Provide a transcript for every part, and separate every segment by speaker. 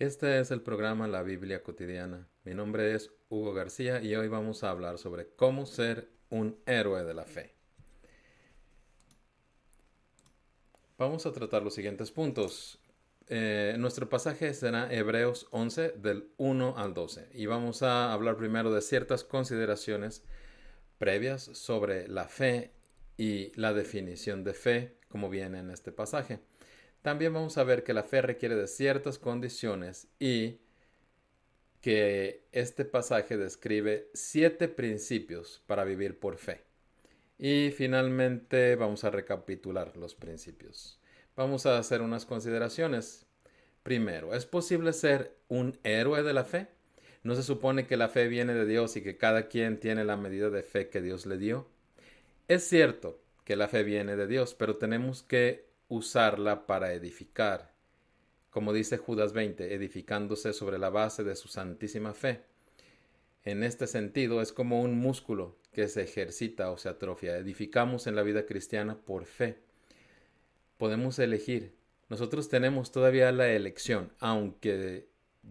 Speaker 1: Este es el programa La Biblia Cotidiana. Mi nombre es Hugo García y hoy vamos a hablar sobre cómo ser un héroe de la fe. Vamos a tratar los siguientes puntos. Eh, nuestro pasaje será Hebreos 11 del 1 al 12 y vamos a hablar primero de ciertas consideraciones previas sobre la fe y la definición de fe como viene en este pasaje. También vamos a ver que la fe requiere de ciertas condiciones y que este pasaje describe siete principios para vivir por fe. Y finalmente vamos a recapitular los principios vamos a hacer unas consideraciones. Primero, ¿es posible ser un héroe de la fe? ¿No se supone que la fe viene de Dios y que cada quien tiene la medida de fe que Dios le dio? Es cierto que la fe viene de Dios, pero tenemos que usarla para edificar. Como dice Judas 20, edificándose sobre la base de su santísima fe. En este sentido, es como un músculo que se ejercita o se atrofia. Edificamos en la vida cristiana por fe podemos elegir. Nosotros tenemos todavía la elección, aunque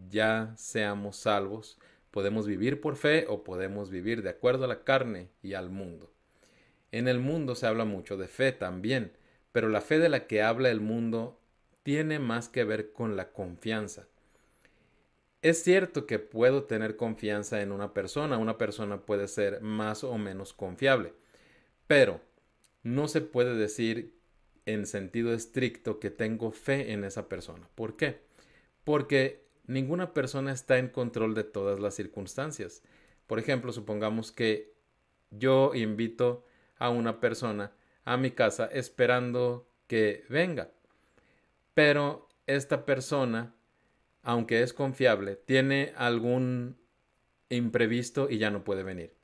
Speaker 1: ya seamos salvos, podemos vivir por fe o podemos vivir de acuerdo a la carne y al mundo. En el mundo se habla mucho de fe también, pero la fe de la que habla el mundo tiene más que ver con la confianza. Es cierto que puedo tener confianza en una persona, una persona puede ser más o menos confiable, pero no se puede decir en sentido estricto que tengo fe en esa persona. ¿Por qué? Porque ninguna persona está en control de todas las circunstancias. Por ejemplo, supongamos que yo invito a una persona a mi casa esperando que venga. Pero esta persona, aunque es confiable, tiene algún imprevisto y ya no puede venir.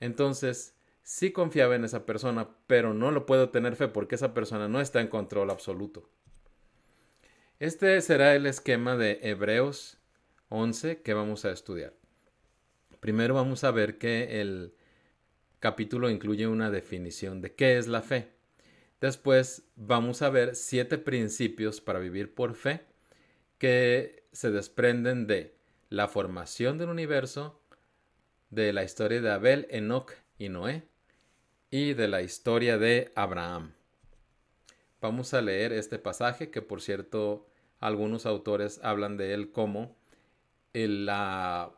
Speaker 1: Entonces, sí confiaba en esa persona, pero no lo puedo tener fe porque esa persona no está en control absoluto. Este será el esquema de Hebreos 11 que vamos a estudiar. Primero vamos a ver que el capítulo incluye una definición de qué es la fe. Después vamos a ver siete principios para vivir por fe que se desprenden de la formación del universo, de la historia de Abel, Enoch y Noé, y de la historia de Abraham. Vamos a leer este pasaje que por cierto algunos autores hablan de él como el,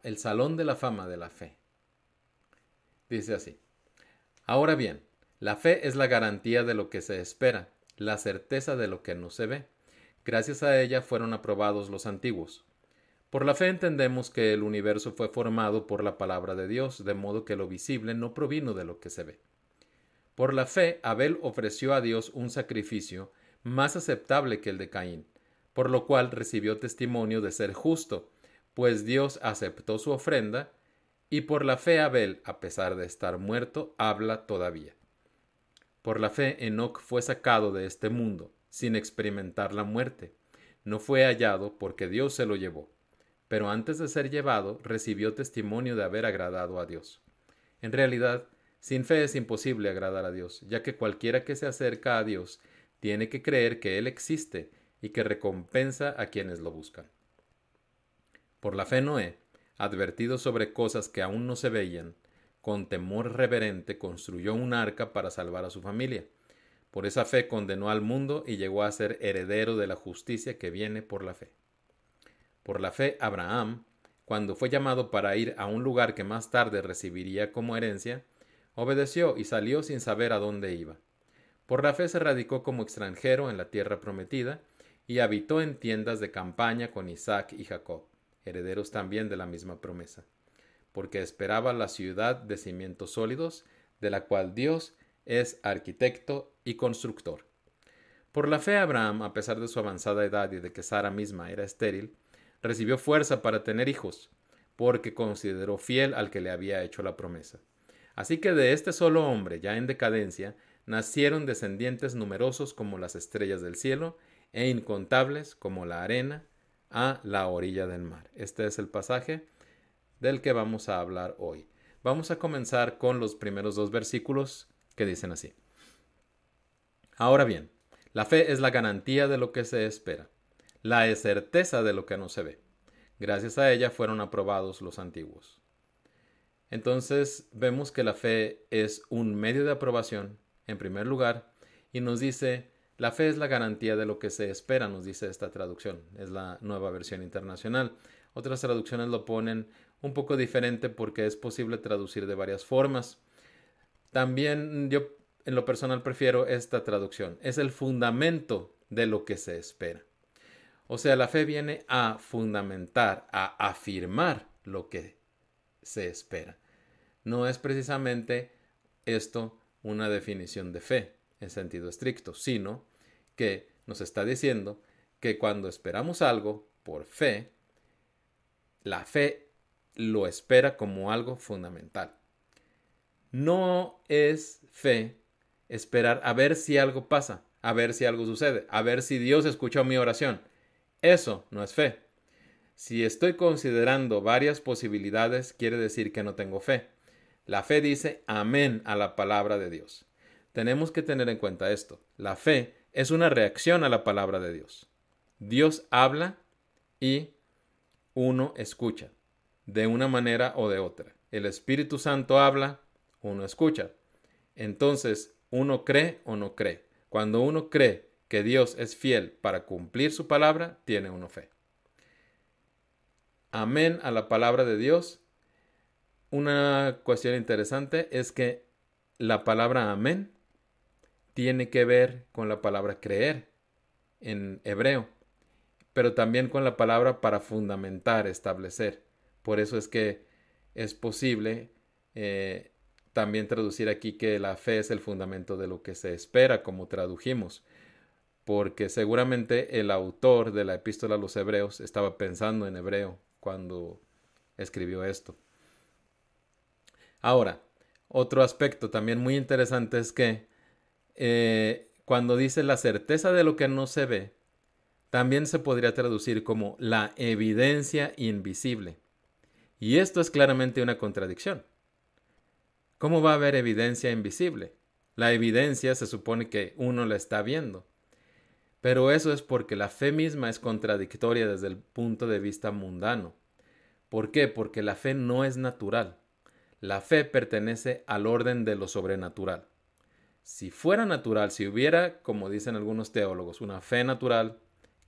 Speaker 1: el salón de la fama de la fe. Dice así. Ahora bien, la fe es la garantía de lo que se espera, la certeza de lo que no se ve. Gracias a ella fueron aprobados los antiguos. Por la fe entendemos que el universo fue formado por la palabra de Dios, de modo que lo visible no provino de lo que se ve. Por la fe, Abel ofreció a Dios un sacrificio más aceptable que el de Caín, por lo cual recibió testimonio de ser justo, pues Dios aceptó su ofrenda, y por la fe Abel, a pesar de estar muerto, habla todavía. Por la fe Enoc fue sacado de este mundo, sin experimentar la muerte. No fue hallado porque Dios se lo llevó, pero antes de ser llevado recibió testimonio de haber agradado a Dios. En realidad, sin fe es imposible agradar a Dios, ya que cualquiera que se acerca a Dios tiene que creer que Él existe y que recompensa a quienes lo buscan. Por la fe Noé, advertido sobre cosas que aún no se veían, con temor reverente construyó un arca para salvar a su familia. Por esa fe condenó al mundo y llegó a ser heredero de la justicia que viene por la fe. Por la fe Abraham, cuando fue llamado para ir a un lugar que más tarde recibiría como herencia, Obedeció y salió sin saber a dónde iba. Por la fe se radicó como extranjero en la tierra prometida y habitó en tiendas de campaña con Isaac y Jacob, herederos también de la misma promesa, porque esperaba la ciudad de cimientos sólidos, de la cual Dios es arquitecto y constructor. Por la fe Abraham, a pesar de su avanzada edad y de que Sara misma era estéril, recibió fuerza para tener hijos, porque consideró fiel al que le había hecho la promesa. Así que de este solo hombre, ya en decadencia, nacieron descendientes numerosos como las estrellas del cielo e incontables como la arena a la orilla del mar. Este es el pasaje del que vamos a hablar hoy. Vamos a comenzar con los primeros dos versículos que dicen así. Ahora bien, la fe es la garantía de lo que se espera, la certeza de lo que no se ve. Gracias a ella fueron aprobados los antiguos. Entonces vemos que la fe es un medio de aprobación, en primer lugar, y nos dice, la fe es la garantía de lo que se espera, nos dice esta traducción, es la nueva versión internacional. Otras traducciones lo ponen un poco diferente porque es posible traducir de varias formas. También yo en lo personal prefiero esta traducción. Es el fundamento de lo que se espera. O sea, la fe viene a fundamentar, a afirmar lo que se espera. No es precisamente esto una definición de fe en sentido estricto, sino que nos está diciendo que cuando esperamos algo por fe, la fe lo espera como algo fundamental. No es fe esperar a ver si algo pasa, a ver si algo sucede, a ver si Dios escuchó mi oración. Eso no es fe. Si estoy considerando varias posibilidades, quiere decir que no tengo fe. La fe dice amén a la palabra de Dios. Tenemos que tener en cuenta esto. La fe es una reacción a la palabra de Dios. Dios habla y uno escucha, de una manera o de otra. El Espíritu Santo habla, uno escucha. Entonces, uno cree o no cree. Cuando uno cree que Dios es fiel para cumplir su palabra, tiene uno fe. Amén a la palabra de Dios. Una cuestión interesante es que la palabra amén tiene que ver con la palabra creer en hebreo pero también con la palabra para fundamentar, establecer. Por eso es que es posible eh, también traducir aquí que la fe es el fundamento de lo que se espera, como tradujimos, porque seguramente el autor de la epístola a los hebreos estaba pensando en hebreo cuando escribió esto. Ahora, otro aspecto también muy interesante es que eh, cuando dice la certeza de lo que no se ve, también se podría traducir como la evidencia invisible. Y esto es claramente una contradicción. ¿Cómo va a haber evidencia invisible? La evidencia se supone que uno la está viendo. Pero eso es porque la fe misma es contradictoria desde el punto de vista mundano. ¿Por qué? Porque la fe no es natural. La fe pertenece al orden de lo sobrenatural. Si fuera natural, si hubiera, como dicen algunos teólogos, una fe natural,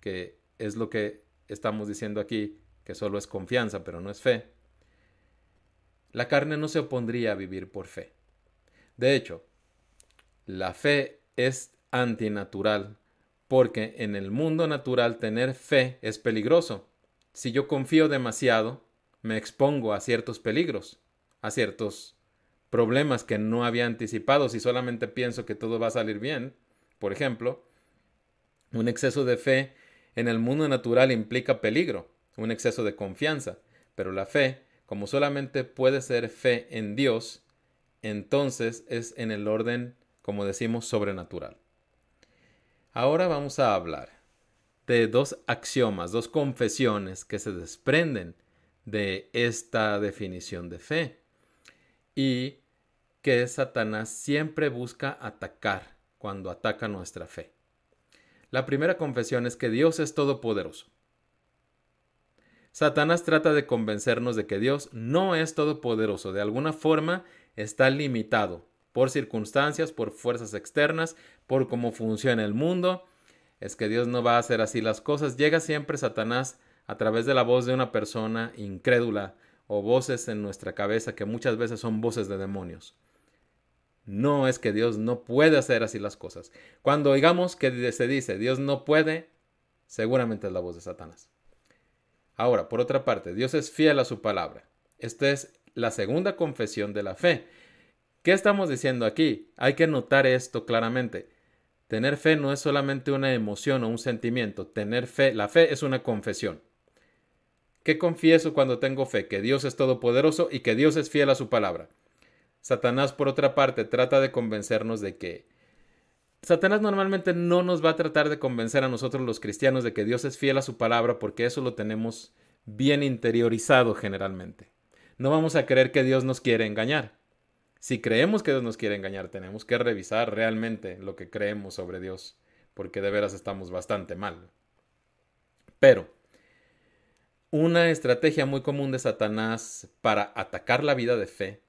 Speaker 1: que es lo que estamos diciendo aquí, que solo es confianza, pero no es fe, la carne no se opondría a vivir por fe. De hecho, la fe es antinatural, porque en el mundo natural tener fe es peligroso. Si yo confío demasiado, me expongo a ciertos peligros, a ciertos problemas que no había anticipado si solamente pienso que todo va a salir bien. Por ejemplo, un exceso de fe en el mundo natural implica peligro, un exceso de confianza, pero la fe, como solamente puede ser fe en Dios, entonces es en el orden, como decimos, sobrenatural. Ahora vamos a hablar de dos axiomas, dos confesiones que se desprenden de esta definición de fe y que Satanás siempre busca atacar cuando ataca nuestra fe. La primera confesión es que Dios es todopoderoso. Satanás trata de convencernos de que Dios no es todopoderoso, de alguna forma está limitado por circunstancias, por fuerzas externas, por cómo funciona el mundo. Es que Dios no va a hacer así las cosas. Llega siempre Satanás a través de la voz de una persona incrédula o voces en nuestra cabeza que muchas veces son voces de demonios. No es que Dios no puede hacer así las cosas. Cuando oigamos que se dice Dios no puede, seguramente es la voz de Satanás. Ahora, por otra parte, Dios es fiel a su palabra. Esta es la segunda confesión de la fe. ¿Qué estamos diciendo aquí? Hay que notar esto claramente. Tener fe no es solamente una emoción o un sentimiento. Tener fe, la fe es una confesión. ¿Qué confieso cuando tengo fe? Que Dios es todopoderoso y que Dios es fiel a su palabra. Satanás, por otra parte, trata de convencernos de que Satanás normalmente no nos va a tratar de convencer a nosotros los cristianos de que Dios es fiel a su palabra porque eso lo tenemos bien interiorizado generalmente. No vamos a creer que Dios nos quiere engañar. Si creemos que Dios nos quiere engañar, tenemos que revisar realmente lo que creemos sobre Dios, porque de veras estamos bastante mal. Pero una estrategia muy común de Satanás para atacar la vida de fe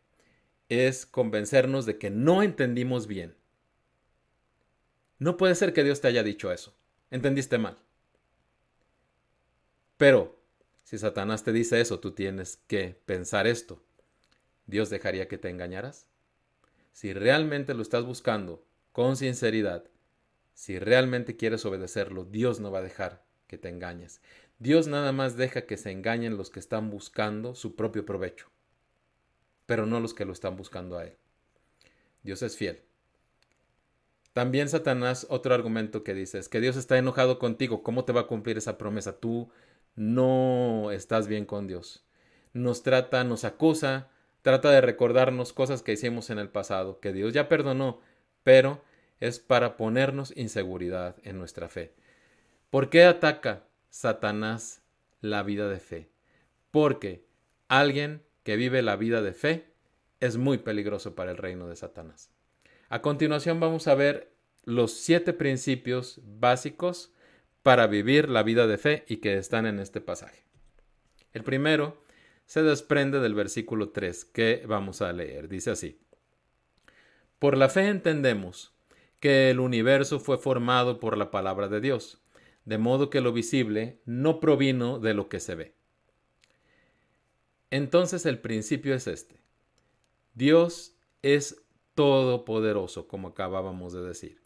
Speaker 1: es convencernos de que no entendimos bien. No puede ser que Dios te haya dicho eso. Entendiste mal. Pero si Satanás te dice eso, tú tienes que pensar esto. ¿Dios dejaría que te engañaras? Si realmente lo estás buscando con sinceridad, si realmente quieres obedecerlo, Dios no va a dejar que te engañes. Dios nada más deja que se engañen los que están buscando su propio provecho, pero no los que lo están buscando a Él. Dios es fiel. También Satanás, otro argumento que dice es que Dios está enojado contigo. ¿Cómo te va a cumplir esa promesa? Tú no estás bien con Dios. Nos trata, nos acusa, trata de recordarnos cosas que hicimos en el pasado, que Dios ya perdonó, pero es para ponernos inseguridad en nuestra fe. ¿Por qué ataca Satanás la vida de fe? Porque alguien que vive la vida de fe es muy peligroso para el reino de Satanás. A continuación vamos a ver los siete principios básicos para vivir la vida de fe y que están en este pasaje. El primero se desprende del versículo 3 que vamos a leer. Dice así. Por la fe entendemos que el universo fue formado por la palabra de Dios, de modo que lo visible no provino de lo que se ve. Entonces el principio es este. Dios es todopoderoso, como acabábamos de decir.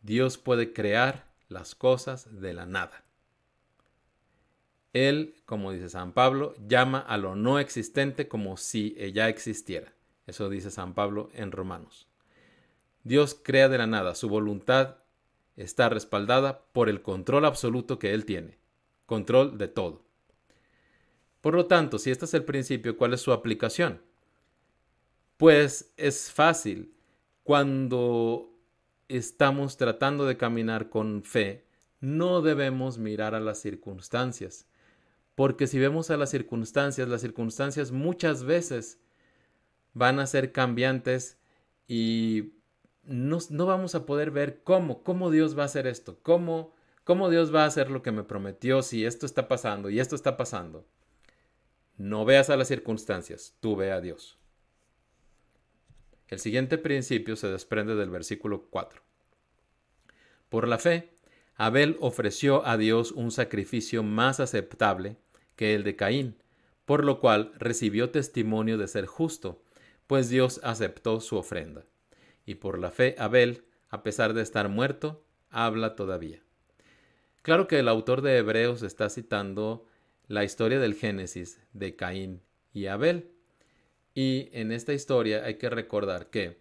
Speaker 1: Dios puede crear las cosas de la nada. Él, como dice San Pablo, llama a lo no existente como si ella existiera. Eso dice San Pablo en Romanos. Dios crea de la nada, su voluntad está respaldada por el control absoluto que Él tiene, control de todo. Por lo tanto, si este es el principio, ¿cuál es su aplicación? Pues es fácil. Cuando estamos tratando de caminar con fe, no debemos mirar a las circunstancias, porque si vemos a las circunstancias, las circunstancias muchas veces van a ser cambiantes y no, vamos a poder ver cómo, cómo Dios va a hacer esto, cómo, cómo Dios va a hacer lo que me prometió si esto está pasando y esto está pasando. No veas a las circunstancias, tú ve a Dios. El siguiente principio se desprende del versículo 4. Por la fe, Abel ofreció a Dios un sacrificio más aceptable que el de Caín, por lo cual recibió testimonio de ser justo, pues Dios aceptó su ofrenda. Y por la fe, Abel, a pesar de estar muerto, habla todavía. Claro que el autor de Hebreos está citando la historia del Génesis de Caín y Abel, y en esta historia hay que recordar que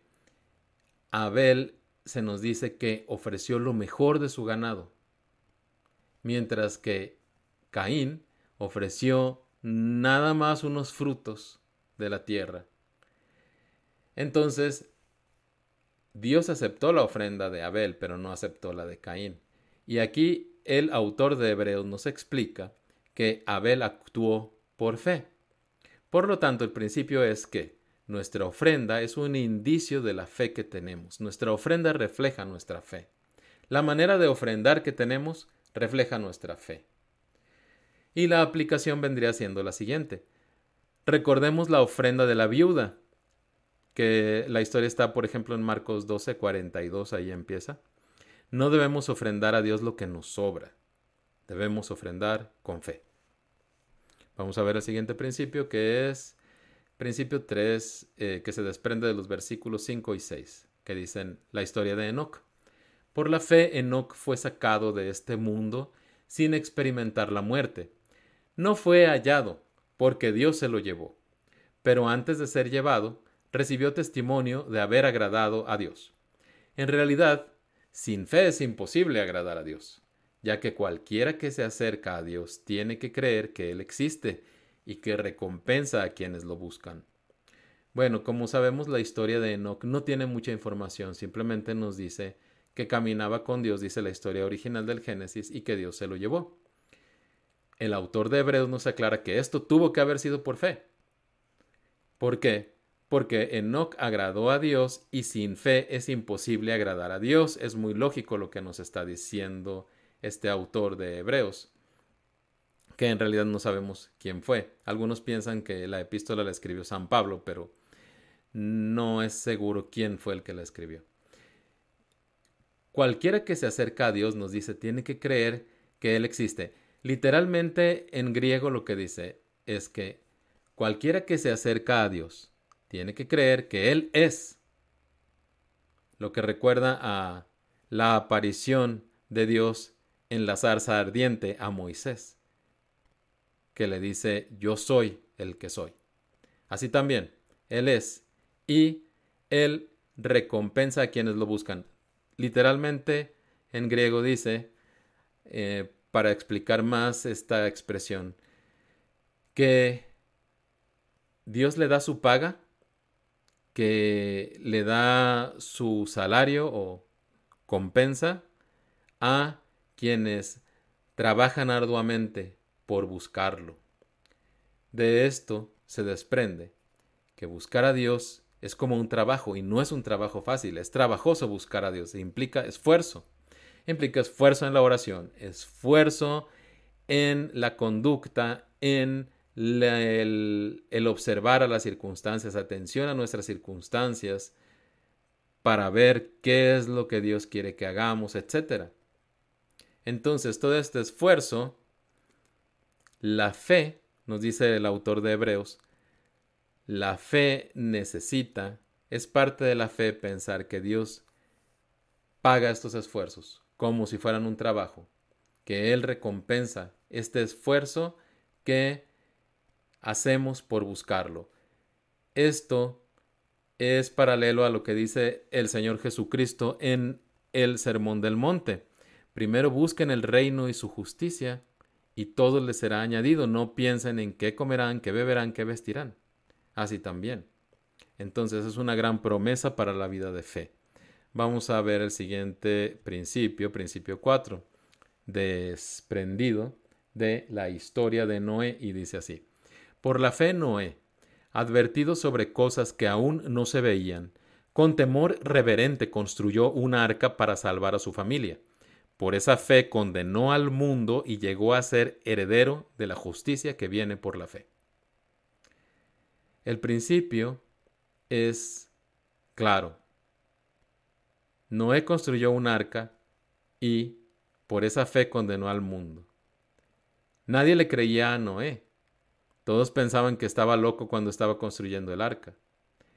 Speaker 1: Abel se nos dice que ofreció lo mejor de su ganado, mientras que Caín ofreció nada más unos frutos de la tierra. Entonces, Dios aceptó la ofrenda de Abel, pero no aceptó la de Caín. Y aquí el autor de Hebreos nos explica que Abel actuó por fe. Por lo tanto, el principio es que nuestra ofrenda es un indicio de la fe que tenemos. Nuestra ofrenda refleja nuestra fe. La manera de ofrendar que tenemos refleja nuestra fe. Y la aplicación vendría siendo la siguiente. Recordemos la ofrenda de la viuda, que la historia está, por ejemplo, en Marcos 12, 42, ahí empieza. No debemos ofrendar a Dios lo que nos sobra. Debemos ofrendar con fe. Vamos a ver el siguiente principio que es principio 3 eh, que se desprende de los versículos 5 y 6 que dicen la historia de Enoch. Por la fe Enoch fue sacado de este mundo sin experimentar la muerte. No fue hallado porque Dios se lo llevó, pero antes de ser llevado recibió testimonio de haber agradado a Dios. En realidad, sin fe es imposible agradar a Dios ya que cualquiera que se acerca a Dios tiene que creer que Él existe y que recompensa a quienes lo buscan. Bueno, como sabemos, la historia de Enoch no tiene mucha información, simplemente nos dice que caminaba con Dios, dice la historia original del Génesis, y que Dios se lo llevó. El autor de Hebreos nos aclara que esto tuvo que haber sido por fe. ¿Por qué? Porque Enoch agradó a Dios y sin fe es imposible agradar a Dios. Es muy lógico lo que nos está diciendo este autor de Hebreos. que en realidad no sabemos quién fue. Algunos piensan que la epístola la escribió San Pablo, pero no es seguro quién fue el que la escribió. Cualquiera que se acerca a Dios nos dice, tiene que creer que Él existe. Literalmente en griego lo que dice es que cualquiera que se acerca a Dios tiene que creer que Él es. Lo que recuerda a la aparición de Dios en la zarza ardiente a Moisés, que le dice, yo soy el que soy. Así también, Él es y Él recompensa a quienes lo buscan. Literalmente en griego dice, eh, para explicar más esta expresión, que Dios le da su paga, que le da su salario o compensa a quienes trabajan arduamente por buscarlo. De esto se desprende que buscar a Dios es como un trabajo y no es un trabajo fácil, es trabajoso buscar a Dios, implica esfuerzo, implica esfuerzo en la oración, esfuerzo en la conducta, en el, el, observar a las circunstancias, atención a nuestras circunstancias para ver qué es lo que Dios quiere que hagamos, etc. Entonces, todo este esfuerzo, la fe, nos dice el autor de Hebreos, la fe necesita, es parte de la fe pensar que Dios paga estos esfuerzos como si fueran un trabajo, que Él recompensa este esfuerzo que hacemos por buscarlo. Esto es paralelo a lo que dice el Señor Jesucristo en el Sermón del Monte. Primero busquen el reino y su justicia, y todo les será añadido. No piensen en qué comerán, qué beberán, qué vestirán así también. Entonces es una gran promesa para la vida de fe. Vamos a ver el siguiente principio, principio 4, desprendido de la historia de Noé y dice así. Por la fe Noé, advertido sobre cosas que aún no se veían, con temor reverente construyó una arca para salvar a su familia. Por esa fe condenó al mundo y llegó a ser heredero de la justicia que viene por la fe. El principio es claro. Noé construyó un arca y por esa fe condenó al mundo. Nadie le creía a Noé. Todos pensaban que estaba loco cuando estaba construyendo el arca.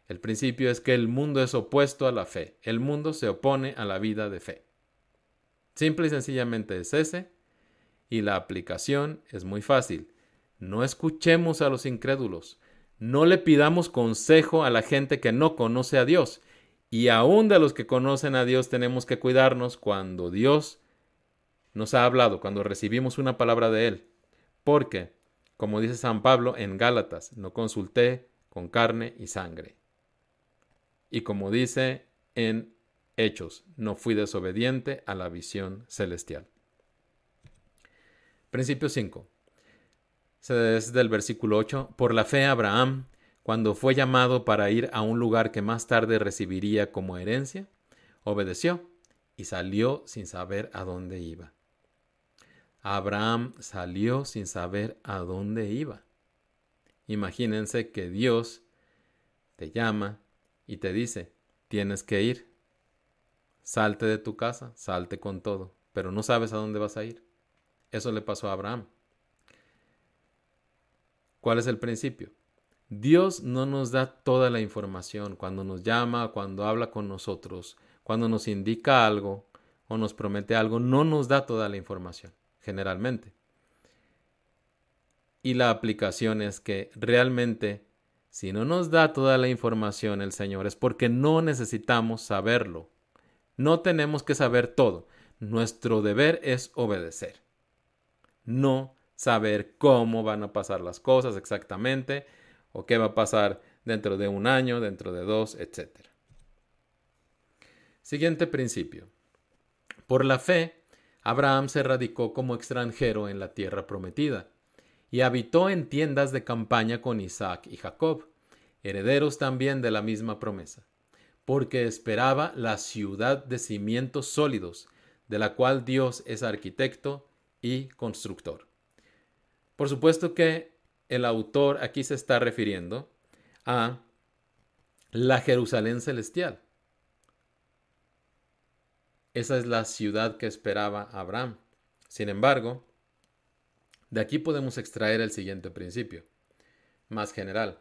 Speaker 1: El principio es que el mundo es opuesto a la fe. El mundo se opone a la vida de fe. Simple y sencillamente es ese. Y la aplicación es muy fácil. No escuchemos a los incrédulos. No le pidamos consejo a la gente que no conoce a Dios. Y aún de los que conocen a Dios tenemos que cuidarnos cuando Dios nos ha hablado, cuando recibimos una palabra de Él. Porque, como dice San Pablo en Gálatas, no consulté con carne y sangre. Y como dice en Hechos, no fui desobediente a la visión celestial. Principio 5 es del versículo 8, por la fe Abraham, cuando fue llamado para ir a un lugar que más tarde recibiría como herencia, obedeció y salió sin saber a dónde iba. Abraham salió sin saber a dónde iba. Imagínense que Dios te llama y te dice, tienes que ir. Salte de tu casa, salte con todo, pero no sabes a dónde vas a ir. Eso le pasó a Abraham. ¿Cuál es el principio? Dios no nos da toda la información cuando nos llama, cuando habla con nosotros, cuando nos indica algo o nos promete algo, no nos da toda la información, generalmente. Y la aplicación es que realmente, si no nos da toda la información el Señor, es porque no necesitamos saberlo. No tenemos que saber todo. Nuestro deber es obedecer. No saber cómo van a pasar las cosas exactamente o qué va a pasar dentro de un año, dentro de dos, etc. Siguiente principio. Por la fe, Abraham se radicó como extranjero en la tierra prometida y habitó en tiendas de campaña con Isaac y Jacob, herederos también de la misma promesa, porque esperaba la ciudad de cimientos sólidos, de la cual Dios es arquitecto y constructor. Por supuesto que el autor aquí se está refiriendo a la Jerusalén celestial. Esa es la ciudad que esperaba Abraham. Sin embargo, de aquí podemos extraer el siguiente principio, más general.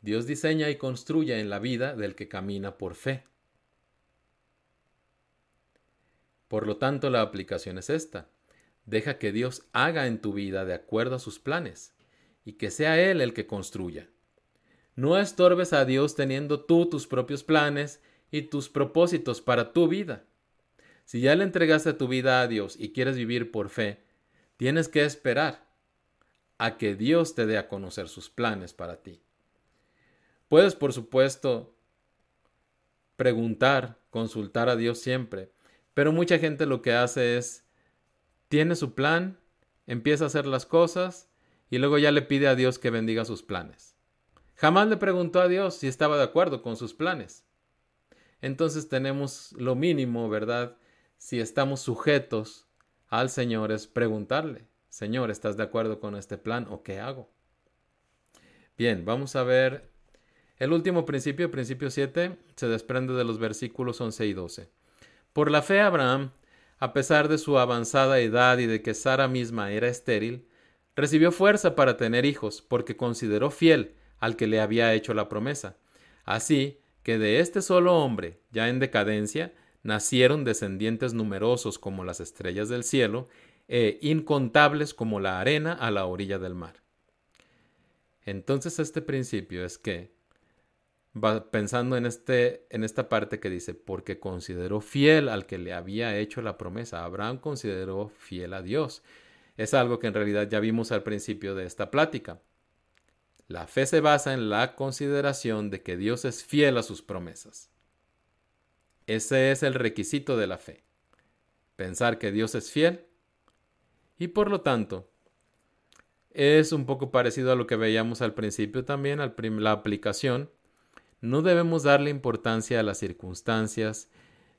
Speaker 1: Dios diseña y construye en la vida del que camina por fe. Por lo tanto, la aplicación es esta. Deja que Dios haga en tu vida de acuerdo a sus planes y que sea Él el que construya. No estorbes a Dios teniendo tú tus propios planes y tus propósitos para tu vida. Si ya le entregaste tu vida a Dios y quieres vivir por fe, tienes que esperar a que Dios te dé a conocer sus planes para ti. Puedes, por supuesto, preguntar, consultar a Dios siempre, pero mucha gente lo que hace es, tiene su plan, empieza a hacer las cosas y luego ya le pide a Dios que bendiga sus planes. Jamás le preguntó a Dios si estaba de acuerdo con sus planes. Entonces tenemos lo mínimo, ¿verdad? si estamos sujetos al Señor es preguntarle, Señor, ¿estás de acuerdo con este plan o qué hago? Bien, vamos a ver el último principio, principio 7, se desprende de los versículos 11 y 12. Por la fe Abraham, a pesar de su avanzada edad y de que Sara misma era estéril, recibió fuerza para tener hijos, porque consideró fiel al que le había hecho la promesa. Así que de este solo hombre, ya en decadencia, nacieron descendientes numerosos como las estrellas del cielo e incontables como la arena a la orilla del mar. Entonces este principio es que, pensando en, este, en esta parte que dice, porque consideró fiel al que le había hecho la promesa, Abraham consideró fiel a Dios. Es algo que en realidad ya vimos al principio de esta plática. La fe se basa en la consideración de que Dios es fiel a sus promesas. Ese es el requisito de la fe. Pensar que Dios es fiel y por lo tanto es un poco parecido a lo que veíamos al principio también, la aplicación. No debemos darle importancia a las circunstancias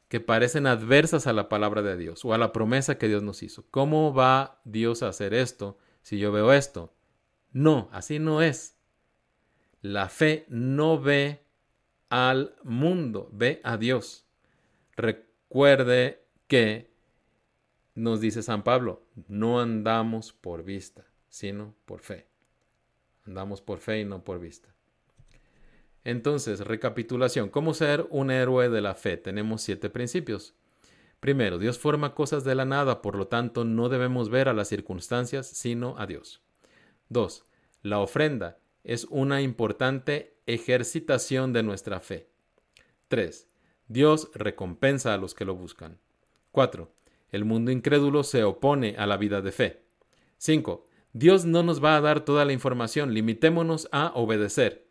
Speaker 1: que parecen adversas a la palabra de Dios o a la promesa que Dios nos hizo. ¿Cómo va Dios a hacer esto si yo veo esto? No, así no es. La fe no ve al mundo, ve a Dios. Recuerde que nos dice San Pablo, no andamos por vista, sino por fe. Andamos por fe y no por vista. Entonces, recapitulación, ¿cómo ser un héroe de la fe? Tenemos siete principios. Primero, Dios forma cosas de la nada, por lo tanto no debemos ver a las circunstancias, sino a Dios. Dos, la ofrenda es una importante ejercitación de nuestra fe. Tres, Dios recompensa a los que lo buscan. 4. El mundo incrédulo se opone a la vida de fe. 5. Dios no nos va a dar toda la información, limitémonos a obedecer.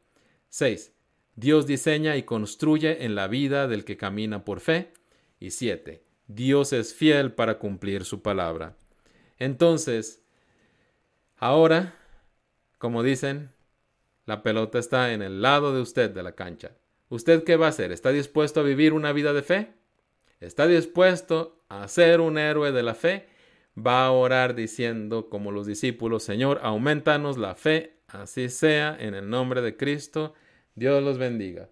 Speaker 1: 6. Dios diseña y construye en la vida del que camina por fe. Y 7. Dios es fiel para cumplir su palabra. Entonces, ahora, como dicen, la pelota está en el lado de usted de la cancha. ¿Usted qué va a hacer? ¿Está dispuesto a vivir una vida de fe? ¿Está dispuesto a ser un héroe de la fe? Va a orar diciendo como los discípulos, Señor, aumentanos la fe, así sea, en el nombre de Cristo. Dios los bendiga.